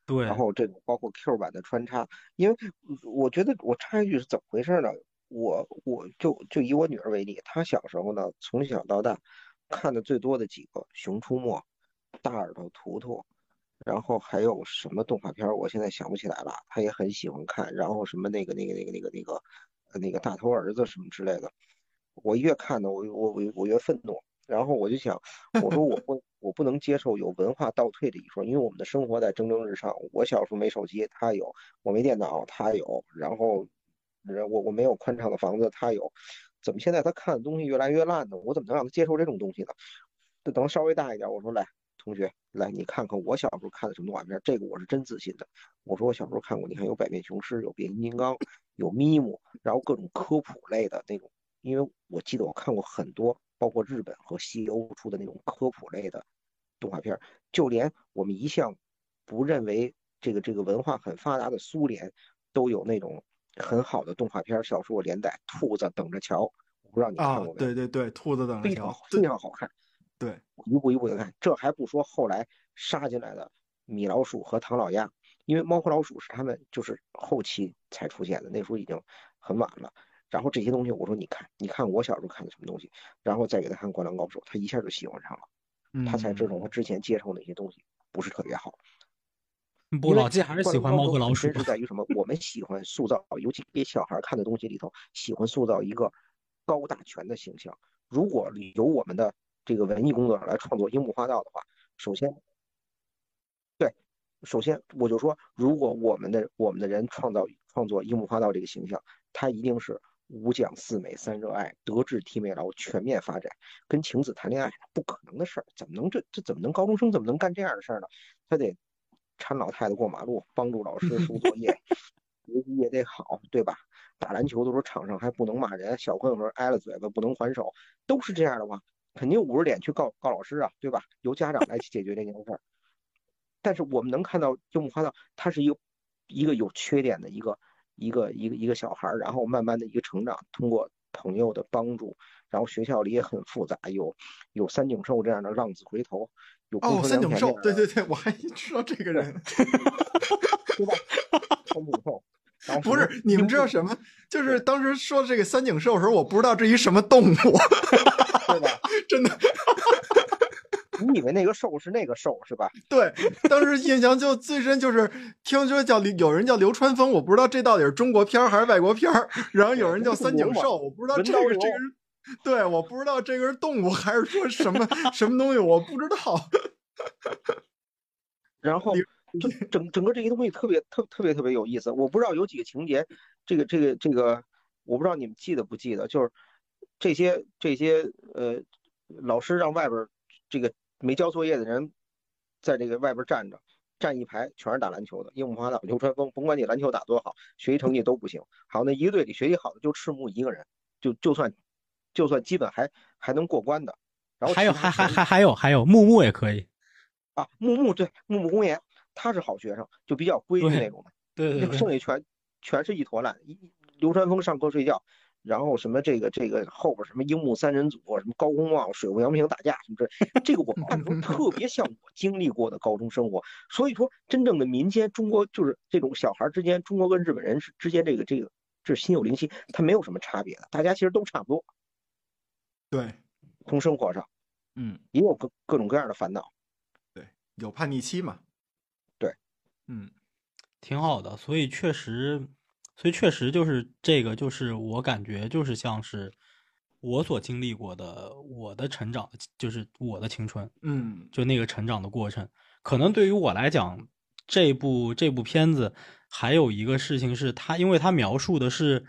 对，然后这个包括 Q 版的穿插，因为我觉得我插一句是怎么回事呢？我我就就以我女儿为例，她小时候呢从小到大看的最多的几个《熊出没》、《大耳朵图图》，然后还有什么动画片，我现在想不起来了。她也很喜欢看，然后什么那个那个那个那个那个呃那个大头儿子什么之类的，我越看呢，我我我我越愤怒。然后我就想，我说我不我不能接受有文化倒退的一说，因为我们的生活在蒸蒸日上。我小时候没手机，他有；我没电脑，他有。然后，我我没有宽敞的房子，他有。怎么现在他看的东西越来越烂呢？我怎么能让他接受这种东西呢？就等稍微大一点，我说来，同学，来你看看我小时候看的什么动画片，这个我是真自信的。我说我小时候看过，你看有百变雄狮，有变形金刚，有咪姆，然后各种科普类的那种，因为我记得我看过很多。包括日本和西欧出的那种科普类的动画片，就连我们一向不认为这个这个文化很发达的苏联，都有那种很好的动画片小说连载《兔子等着瞧》，我不知道你看过没？对对对，兔子等着瞧，非常好看。对，一步一步的看，这还不说后来杀进来的米老鼠和唐老鸭，因为猫和老鼠是他们就是后期才出现的，那时候已经很晚了。然后这些东西，我说你看，你看我小时候看的什么东西，然后再给他看《灌篮高手》，他一下就喜欢上了，他才知道他之前接受那些东西不是特别好。不，老季还是喜欢猫和老鼠。是在于什么？我们喜欢塑造，尤其给小孩看的东西里头，喜欢塑造一个高大全的形象。如果由我们的这个文艺工作者来创作樱木花道的话，首先，对，首先我就说，如果我们的我们的人创造创作樱木花道这个形象，他一定是。五讲四美三热爱，德智体美劳全面发展，跟晴子谈恋爱不可能的事儿，怎么能这这怎么能高中生怎么能干这样的事儿呢？他得搀老太太过马路，帮助老师 收作业，学习也得好，对吧？打篮球的时候场上还不能骂人，小混混挨了嘴巴不能还手，都是这样的话，肯定捂着脸去告告老师啊，对吧？由家长来解决这件事儿。但是我们能看到樱木花道，他是一个一个有缺点的一个。一个一个一个小孩儿，然后慢慢的一个成长，通过朋友的帮助，然后学校里也很复杂，有有三井寿这样的浪子回头，有哦三井寿，对对对，我还知道这个人，对吧？三井寿，不是你们知道什么？就是当时说这个三井寿的时候，我不知道这一什么动物，对吧？真的。你以为那个兽是那个兽是吧？对，当时印象就最深就是听说叫有人叫流川枫，我不知道这到底是中国片还是外国片然后有人叫三井寿，我不知道这个这个是，对，我不知道这个是动物还是说什么什么东西，我不知道。然后整整个这些东西特别特特别特别有意思，我不知道有几个情节，这个这个这个，我不知道你们记得不记得，就是这些这些呃，老师让外边这个。没交作业的人，在这个外边站着，站一排全是打篮球的。樱木花道、流川枫，甭管你篮球打多好，学习成绩都不行。好，那一个队里学习好的就赤木一个人，就就算就算基本还还能过关的。然后还有还还还还有还有木木也可以啊，木木对木木公言，他是好学生，就比较规矩那种的。对对对，剩下全全是一坨烂。流川枫上课睡觉。然后什么这个这个后边什么樱木三人组，什么高公望、水户洋平打架什么这，这个我看的时候特别像我经历过的高中生活。所以说，真正的民间中国就是这种小孩之间，中国跟日本人之间这个这个这心有灵犀，它没有什么差别的，大家其实都差不多。对，从生活上，嗯，也有各各种各样的烦恼。对，有叛逆期嘛？对，嗯，挺好的，所以确实。所以确实就是这个，就是我感觉就是像是我所经历过的，我的成长，就是我的青春，嗯，就那个成长的过程。可能对于我来讲，这部这部片子还有一个事情是，它因为它描述的是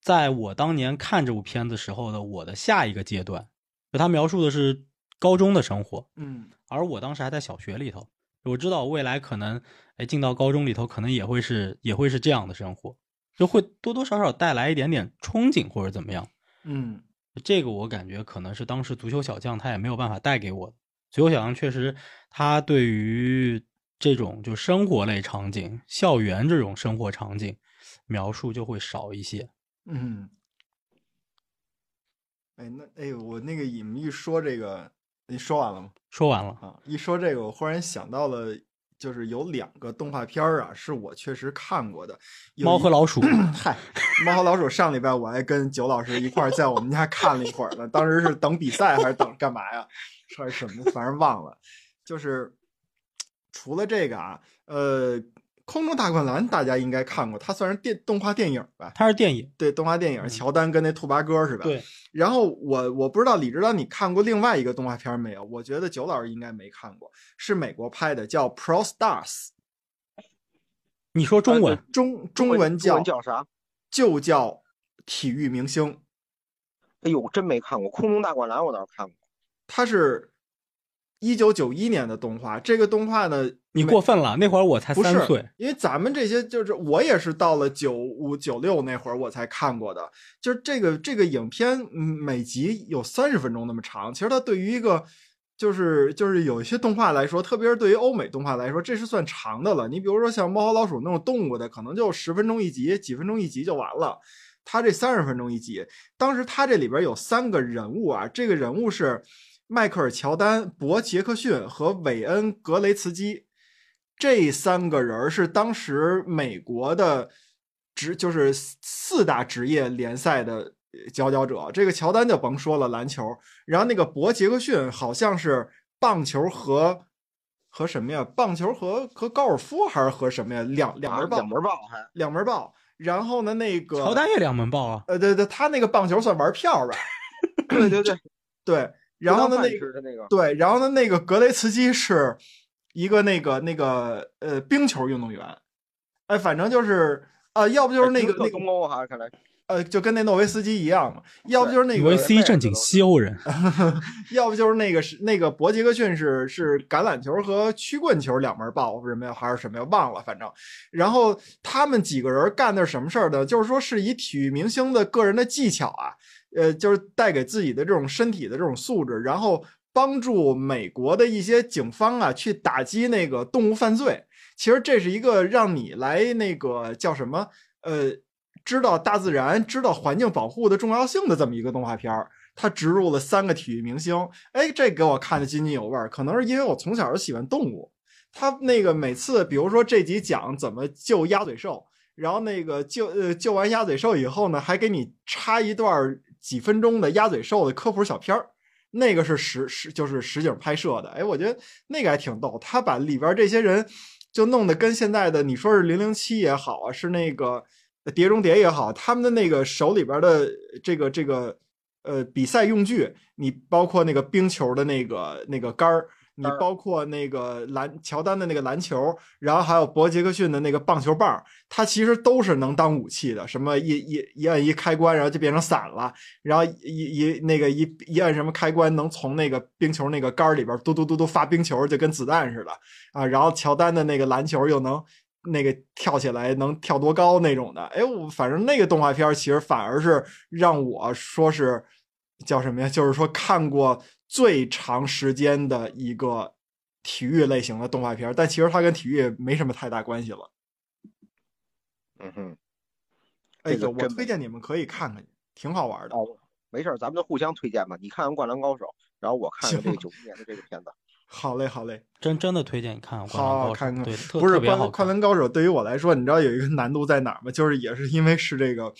在我当年看这部片子时候的我的下一个阶段，就它描述的是高中的生活，嗯，而我当时还在小学里头，我知道未来可能，哎，进到高中里头，可能也会是也会是这样的生活。就会多多少少带来一点点憧憬或者怎么样，嗯，这个我感觉可能是当时足球小将他也没有办法带给我的。足球小将确实，他对于这种就生活类场景、校园这种生活场景描述就会少一些。嗯，哎，那哎，我那个你们一说这个，你说完了吗？说完了啊，一说这个，我忽然想到了就是有两个动画片儿啊，是我确实看过的。猫和老鼠，嗨，猫和老鼠上礼拜我还跟九老师一块儿在我们家看了一会儿呢，当时是等比赛还是等干嘛呀？还是什么？反正忘了。就是除了这个啊，呃，《空中大灌篮》大家应该看过，它算是电动画电影吧？它是电影，对，动画电影，嗯乔丹跟那兔八哥是吧？。对，然后我我不知道李指导你看过另外一个动画片没有？我觉得九老师应该没看过，是美国拍的，叫《Pro Stars》，你说中文呃，中中文文叫文叫啥？就叫体育明星。哎呦，真没看过《空中大灌篮》，我倒是看过。它是一九九一年的动画，这个动画呢，你过分了，那会儿我才三岁，因为咱们这些就是我也是到了九五九六那会儿我才看过的，就是这个这个影片，嗯，每集有三十分钟那么长，其实它对于一个就是就是有一些动画来说，特别是对于欧美动画来说，这是算长的了。你比如说像猫和老鼠那种动物的，可能就十分钟一集，几分钟一集就完了。它这三十分钟一集，当时它这里边有三个人物啊，这个人物是迈克尔·乔丹、博·杰克逊和韦恩·格雷茨基。这三个人儿是当时美国的职，就是四大职业联赛的佼佼者。这个乔丹就甭说了，篮球。然后那个博杰克逊好像是棒球和和什么呀？棒球和和高尔夫还是和什么呀？两两啊门报，两门报还两门报。然后呢，那个乔丹也两门报啊，呃，对对，他那个棒球算玩票吧？对对对，对。然后呢，那个那个对，然后呢，那个格雷茨基是一个那个那个呃冰球运动员，哎，反正就是呃，要不就是那个那个东欧哈，看来呃，就跟那诺维斯基一样嘛，要不就是那个维斯基正经西欧人，要不就是那个是那个博杰克逊是是橄榄球和曲棍球两门报什么呀，还是什么呀？忘了，反正。然后他们几个人干的是什么事儿呢？就是说是以体育明星的个人的技巧啊，呃，就是带给自己的这种身体的这种素质，然后帮助美国的一些警方啊去打击那个动物犯罪。其实这是一个让你来那个叫什么呃，知道大自然、知道环境保护的重要性的这么一个动画片儿。它植入了三个体育明星，哎，这给我看的津津有味儿。可能是因为我从小就喜欢动物，他那个每次，比如说这集讲怎么救鸭嘴兽，然后那个救呃救完鸭嘴兽以后呢，还给你插一段几分钟的鸭嘴兽的科普小片儿，那个是实实就是实景拍摄的，哎，我觉得那个还挺逗。他把里边这些人就弄得跟现在的你说是零零七也好啊，是那个碟中谍也好，他们的那个手里边的这个这个呃比赛用具，你包括那个冰球的那个那个杆儿。你包括那个篮乔丹的那个篮球，然后还有博杰克逊的那个棒球棒，它其实都是能当武器的。什么一一一按一开关，然后就变成伞了，然后一一那个一一按什么开关，能从那个冰球那个杆儿里边嘟嘟嘟嘟发冰球，就跟子弹似的啊。然后乔丹的那个篮球又能那个跳起来能跳多高那种的。哎，我反正那个动画片儿其实反而是让我说是叫什么呀？就是说看过最长时间的一个体育类型的动画片，但其实它跟体育也没什么太大关系了。嗯哼，哎呦，我推荐你们可以看看，挺好玩的。哦，没事，咱们就互相推荐吧。你看看《灌篮高手》，然后我看看这个九一年的这个片子。好嘞，好嘞。真真的推荐你看《灌篮高手好好看》，看对，不是灌灌。篮高手，对于我来说，你知道有一个难度在哪儿吗？就是也是因为是这个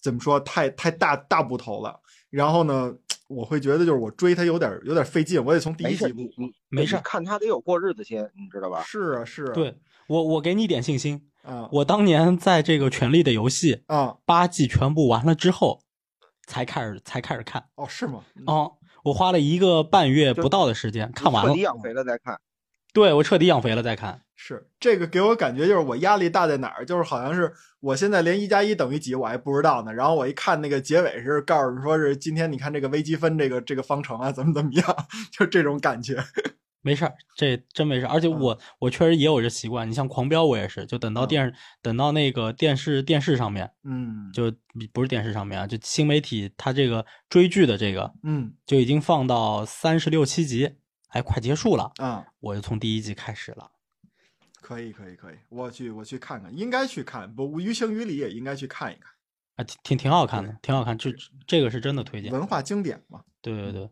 怎么说，太太大大部头了。然后呢，我会觉得就是我追他有点有点费劲，我得从第一集补。你你没事看他得有过日子先，你知道吧？是啊，是啊。对我，我给你一点信心。啊我当年在这个《权力的游戏》啊八季全部完了之后，才开始才开始看。哦，是吗？嗯哦，我花了一个半月不到的时间看完了彻底。养肥了再看。对我彻底养肥了再看。是这个给我感觉就是我压力大在哪儿？就是好像是我现在连一加一等于几我还不知道呢。然后我一看那个结尾是告诉你说是今天你看这个微积分这个这个方程啊怎么怎么样，就这种感觉。没事儿，这真没事儿。而且我、我确实也有这习惯。你像狂飙，我也是，就等到嗯电视、等到那个电视电视上面，嗯就不是电视上面啊，就新媒体它这个追剧的这个嗯就已经放到三十六七集，哎，快结束了，啊，我就从第一集开始了。可以可以可以，我去我去看看，应该去看，不于情于理也应该去看一看，啊，挺挺挺好看的，挺好看，这这个是真的推荐。文化经典嘛。对对对，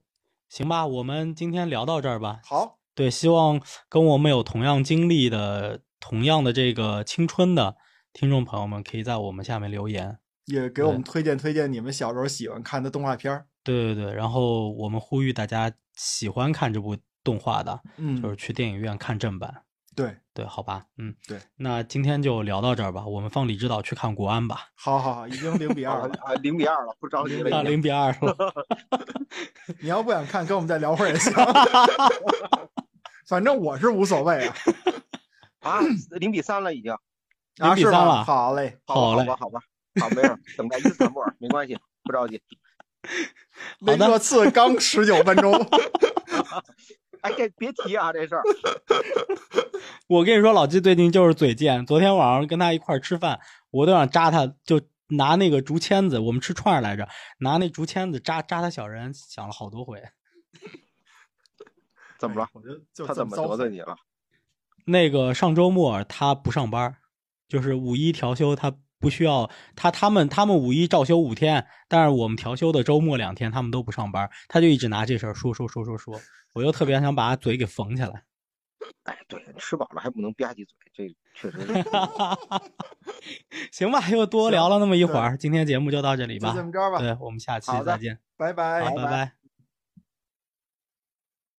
行吧，我们今天聊到这儿吧。好，对，希望跟我们有同样经历的、同样的这个青春的听众朋友们，可以在我们下面留言。也给我们推荐推荐你们小时候喜欢看的动画片儿。对对对，然后我们呼吁大家喜欢看这部动画的，嗯，就是去电影院看正版。对对，好吧，嗯，对。那今天就聊到这儿吧，我们放李指导去看国安吧。好好好，已经零比二了，啊，零比二了，不着急了。啊，零比二了。你要不想看，跟我们再聊会儿也行。反正我是无所谓啊。啊，零比三了已经。啊，零比三了。好嘞，好嘞，好吧，好吧，好，没事，等待一次末，没关系，不着急。那热刺刚十九分钟。哎，这别提啊，这事儿。我跟你说，老季最近就是嘴贱。昨天晚上跟他一块吃饭，我都想扎他，就拿那个竹签子，我们吃串来着，拿那竹签子扎扎他小人，想了好多回。怎么了？我就他怎么得罪你了？那个上周末他不上班，就是五一调休，他不需要他他们他们五一照休五天，但是我们调休的周末两天他们都不上班，他就一直拿这事儿说说说说说。我又特别想把嘴给缝起来。哎，对，吃饱了还不能吧唧嘴，这确实。行吧，又多聊了那么一会儿，今天节目就到这里吧。就这么着吧。对，我们下期再见。拜拜，拜拜。